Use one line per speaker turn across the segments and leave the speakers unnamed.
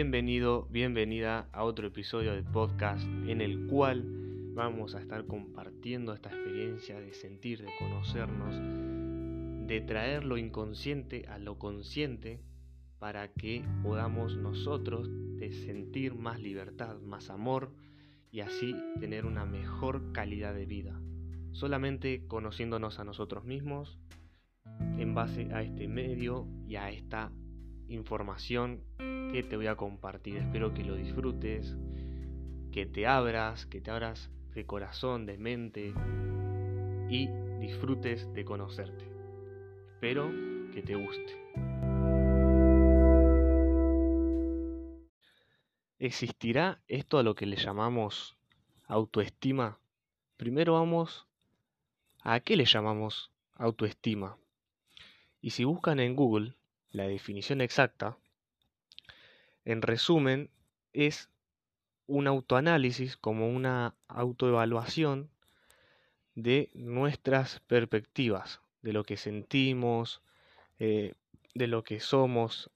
Bienvenido, bienvenida a otro episodio del podcast en el cual vamos a estar compartiendo esta experiencia de sentir, de conocernos, de traer lo inconsciente a lo consciente para que podamos nosotros sentir más libertad, más amor y así tener una mejor calidad de vida. Solamente conociéndonos a nosotros mismos en base a este medio y a esta información que te voy a compartir. Espero que lo disfrutes, que te abras, que te abras de corazón, de mente y disfrutes de conocerte. Espero que te guste. ¿Existirá esto a lo que le llamamos autoestima? Primero vamos a qué le llamamos autoestima. Y si buscan en Google la definición exacta, en resumen, es un autoanálisis como una autoevaluación de nuestras perspectivas, de lo que sentimos, eh, de lo que somos,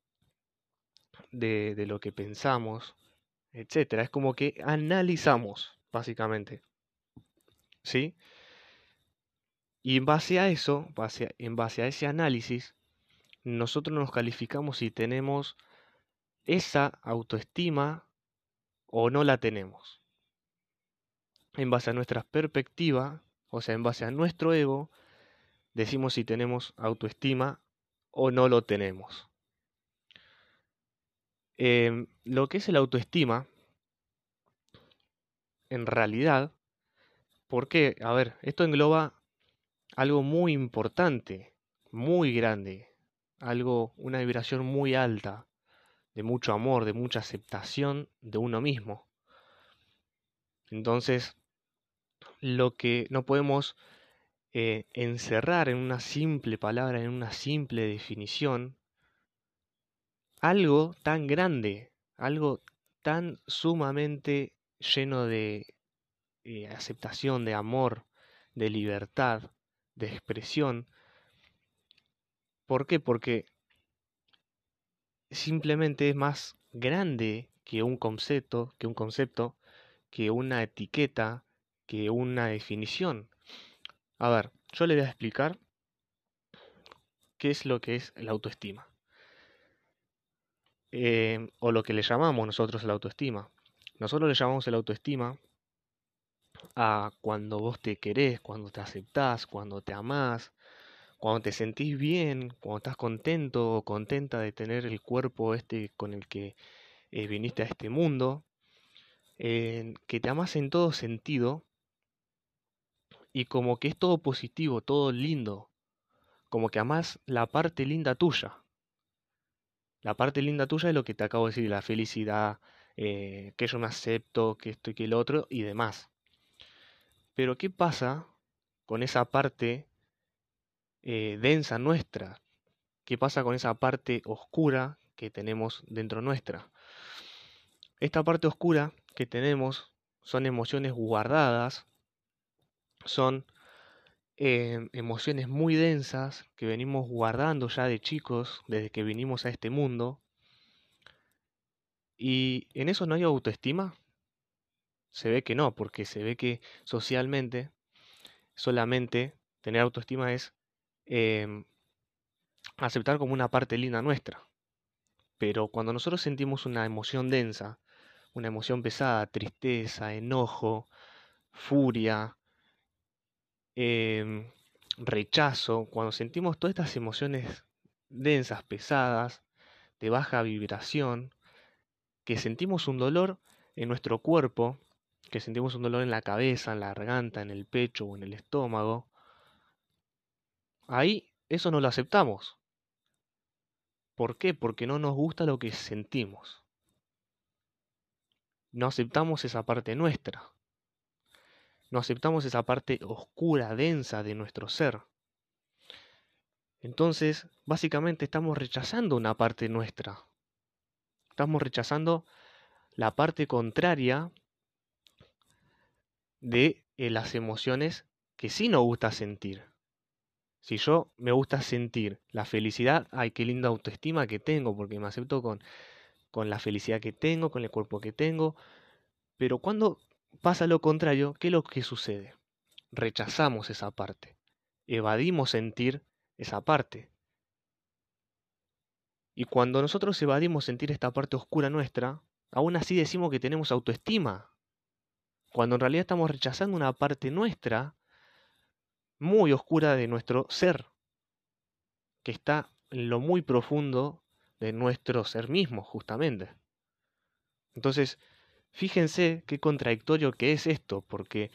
de, lo que pensamos, etc. Es como que analizamos, básicamente. ¿Sí? Y en base a eso, en base a ese análisis, nosotros nos calificamos si tenemos esa autoestima o no la tenemos. En base a nuestra perspectiva, o sea, en base a nuestro ego, decimos si tenemos autoestima o no lo tenemos. Em, lo que es el autoestima, en realidad, ¿por qué? A ver, esto engloba algo muy importante, muy grande, algo, una vibración muy alta, de mucho amor, de mucha aceptación de uno mismo. Entonces, lo que no podemos eh, encerrar en una simple palabra, en una simple definición, algo tan grande, algo tan sumamente lleno de eh, aceptación, de amor, de libertad, de expresión. ¿Por qué? Porque simplemente es más grande que un concepto, que un concepto, que una etiqueta, que una definición. A ver, yo le voy a explicar qué es lo que es la autoestima. Eh, o lo que le llamamos nosotros la autoestima. Nosotros le llamamos la autoestima a cuando vos te querés, cuando te aceptás, cuando te amás, cuando te sentís bien, cuando estás contento o contenta de tener el cuerpo este con el que eh, viniste a este mundo, que te amas en todo sentido y como que es todo positivo, todo lindo, como que amas la parte linda tuya. La parte linda tuya es lo que te acabo de decir, la felicidad, eh, que yo me acepto, que esto y que el otro y demás. Pero ¿qué pasa con esa parte eh, densa nuestra. ¿Qué pasa con esa parte oscura que tenemos dentro nuestra? Esta parte oscura que tenemos son emociones guardadas, son eh, emociones muy densas que venimos guardando ya de chicos, desde que vinimos a este mundo. Y en eso no hay autoestima. Se ve que no, porque se ve que socialmente solamente tener autoestima es Em, aceptar como una parte linda nuestra. Pero cuando nosotros sentimos una emoción densa, una emoción pesada, tristeza, enojo, furia, em, rechazo, cuando sentimos todas estas emociones densas, pesadas, de baja vibración, que sentimos un dolor en nuestro cuerpo, que sentimos un dolor en la cabeza, en la garganta, en el pecho o en el estómago, Ahí eso no lo aceptamos. ¿Por qué? Porque no nos gusta lo que sentimos. No aceptamos esa parte nuestra. No aceptamos esa parte oscura, densa de nuestro ser. Entonces, básicamente estamos rechazando una parte nuestra. Estamos rechazando la parte contraria de eh, las emociones que sí nos gusta sentir. Si yo me gusta sentir la felicidad, ay, qué linda autoestima que tengo porque me acepto con con la felicidad que tengo, con el cuerpo que tengo. Pero cuando pasa lo contrario, ¿qué es lo que sucede? Rechazamos esa parte, evadimos sentir esa parte. Y cuando nosotros evadimos sentir esta parte oscura nuestra, aún así decimos que tenemos autoestima, cuando en realidad estamos rechazando una parte nuestra muy oscura de nuestro ser, que está en lo muy profundo de nuestro ser mismo, justamente. Entonces, fíjense qué contradictorio que es esto, porque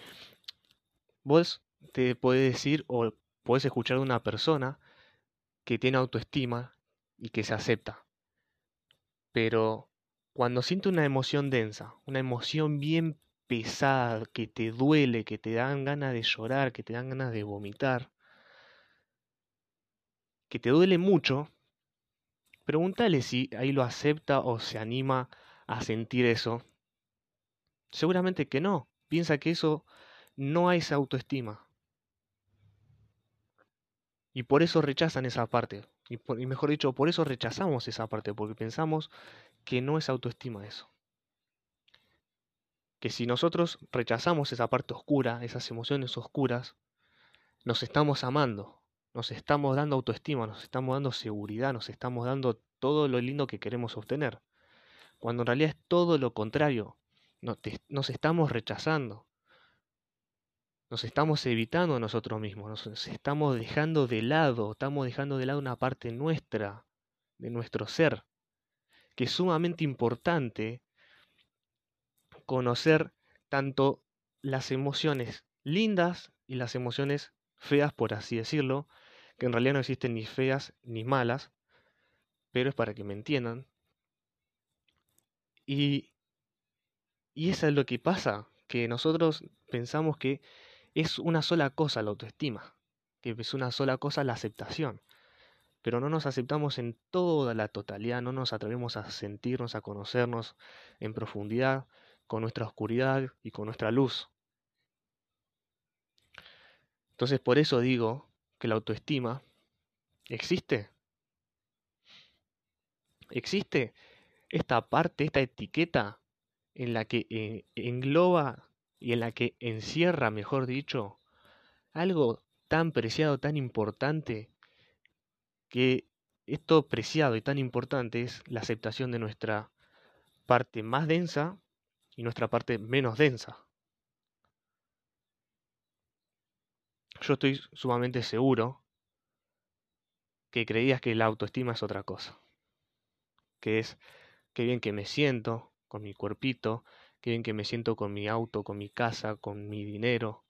vos te puedes decir o puedes escuchar de una persona que tiene autoestima y que se acepta. Pero cuando siente una emoción densa, una emoción bien pesada, que te duele, que te dan ganas de llorar, que te dan ganas de vomitar, que te duele mucho, pregúntale si ahí lo acepta o se anima a sentir eso. Seguramente que no. Piensa que eso no es autoestima. Y por eso rechazan esa parte. Y, y, mejor dicho, por eso rechazamos esa parte, porque pensamos que no es autoestima eso. Que si nosotros rechazamos esa parte oscura, esas emociones oscuras, nos estamos amando, nos estamos dando autoestima, nos estamos dando seguridad, nos estamos dando todo lo lindo que queremos obtener. Cuando en realidad es todo lo contrario, nos estamos rechazando. Nos estamos evitando a nosotros mismos, nos estamos dejando de lado, estamos dejando de lado una parte nuestra, de nuestro ser, que es sumamente importante conocer tanto las emociones lindas y las emociones feas, por así decirlo, que en realidad no existen ni feas ni malas, pero es para que me entiendan. Y, y eso es lo que pasa, que nosotros pensamos que es una sola cosa la autoestima, que es una sola cosa la aceptación, pero no nos aceptamos en toda la totalidad, no nos atrevemos a sentirnos, a conocernos en profundidad, con nuestra oscuridad y con nuestra luz. Entonces por eso digo que la autoestima existe. Existe esta parte, esta etiqueta en la que eh, engloba y en la que encierra, mejor dicho, algo tan preciado, tan importante, que esto preciado y tan importante es la aceptación de nuestra parte más densa y nuestra parte menos densa. Yo estoy sumamente seguro que creías que la autoestima es otra cosa. Que es qué bien que me siento con mi cuerpito, qué bien que me siento con mi auto, con mi casa, con mi dinero,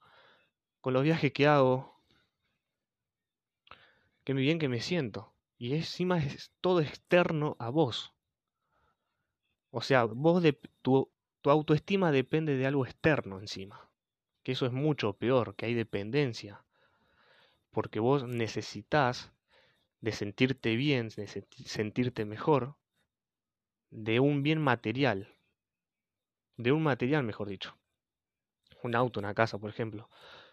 con los viajes que hago. Qué bien que me siento. Y encima es todo externo a vos. O sea, vos de, tu, tu autoestima depende de algo externo encima. Que eso es mucho peor, que hay dependencia. Porque vos necesitas de sentirte bien, de sentirte mejor, de un bien material, de un material, mejor dicho. Un auto, una casa, por ejemplo,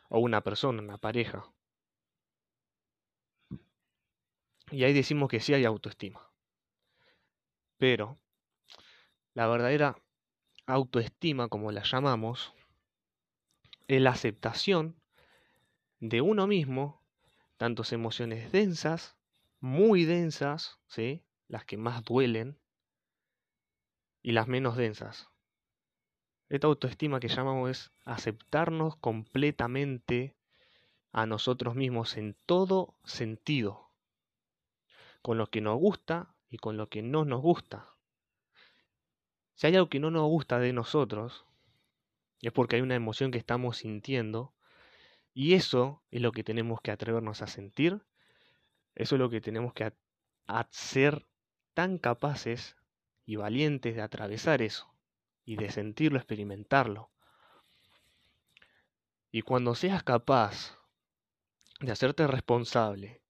o una persona, una pareja. Y ahí decimos que sí hay autoestima. Pero la verdadera autoestima, como la llamamos, es la aceptación de uno mismo, tantas emociones densas muy densas, ¿sí? las que más duelen, y las menos densas. Esta autoestima que llamamos es aceptarnos completamente a nosotros mismos en todo sentido, con lo que nos gusta y con lo que no nos gusta. Si hay algo que no nos gusta de nosotros, es porque hay una emoción que estamos sintiendo, y eso es lo que tenemos que atrevernos a sentir eso es lo que tenemos que hacer tan capaces y valientes de atravesar eso y de sentirlo, experimentarlo. Y cuando seas capaz de hacerte responsable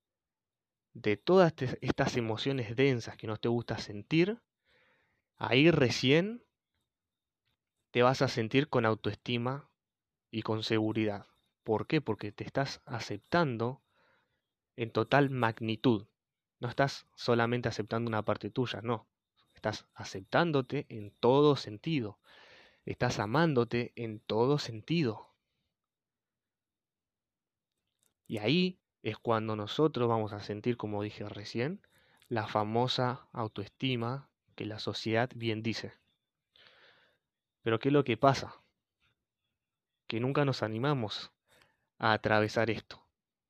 de todas estas emociones densas que no te gusta sentir, ahí recién te vas a sentir con autoestima y con seguridad. ¿Por qué? Porque te estás aceptando en total magnitud. No estás solamente aceptando una parte tuya, no. estás aceptándote en todo sentido, estás amándote en todo sentido. Y ahí es cuando nosotros vamos a sentir, como dije recién, la famosa autoestima que la sociedad bien dice. Pero ¿qué es lo que pasa? Que nunca nos animamos a atravesar esto.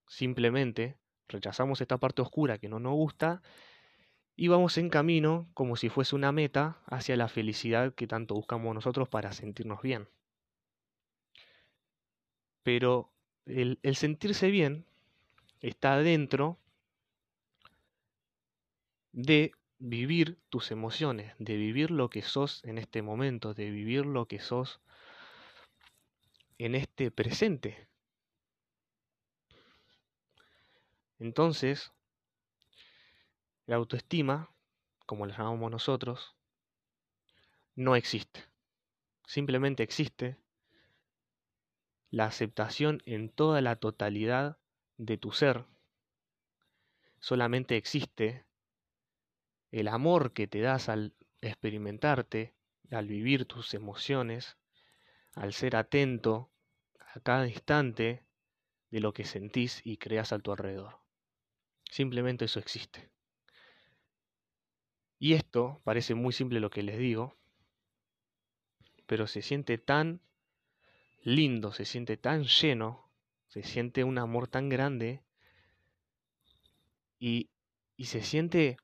Simplemente rechazamos esta parte oscura que no nos gusta y vamos en camino como si fuese una meta hacia la felicidad que tanto buscamos nosotros para sentirnos bien. Pero el, el sentirse bien está dentro de vivir tus emociones, de vivir lo que sos en este momento, de vivir lo que sos en este presente. Entonces, la autoestima, como la llamamos nosotros, no existe. Simplemente existe la aceptación en toda la totalidad de tu ser. Solamente existe el amor que te das al experimentarte, al vivir tus emociones, al ser atento a cada instante de lo que sentís y creas a tu alrededor. Simplemente eso existe. Y esto parece muy simple lo que les digo, pero se siente tan lindo, se siente tan lleno, se siente un amor tan grande y, y se siente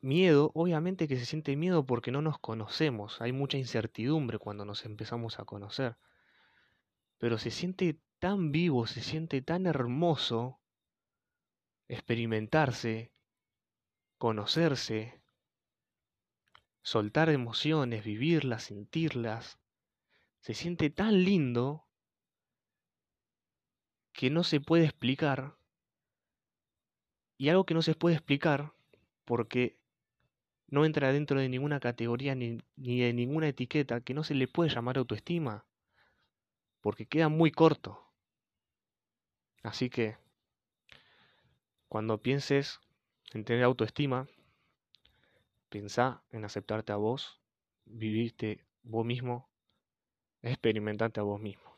miedo, obviamente que se siente miedo porque no nos conocemos, hay mucha incertidumbre cuando nos empezamos a conocer, pero se siente tan vivo, se siente tan hermoso experimentarse, conocerse, soltar emociones, vivirlas, sentirlas, se siente tan lindo que no se puede explicar. Y algo que no se puede explicar porque no entra dentro de ninguna categoría ni, ni, de ninguna etiqueta que no se le puede llamar autoestima, porque queda muy corto. Así que, cuando pienses en tener autoestima, Pensá en aceptarte a vos, vivirte vos mismo, experimentarte a vos mismo.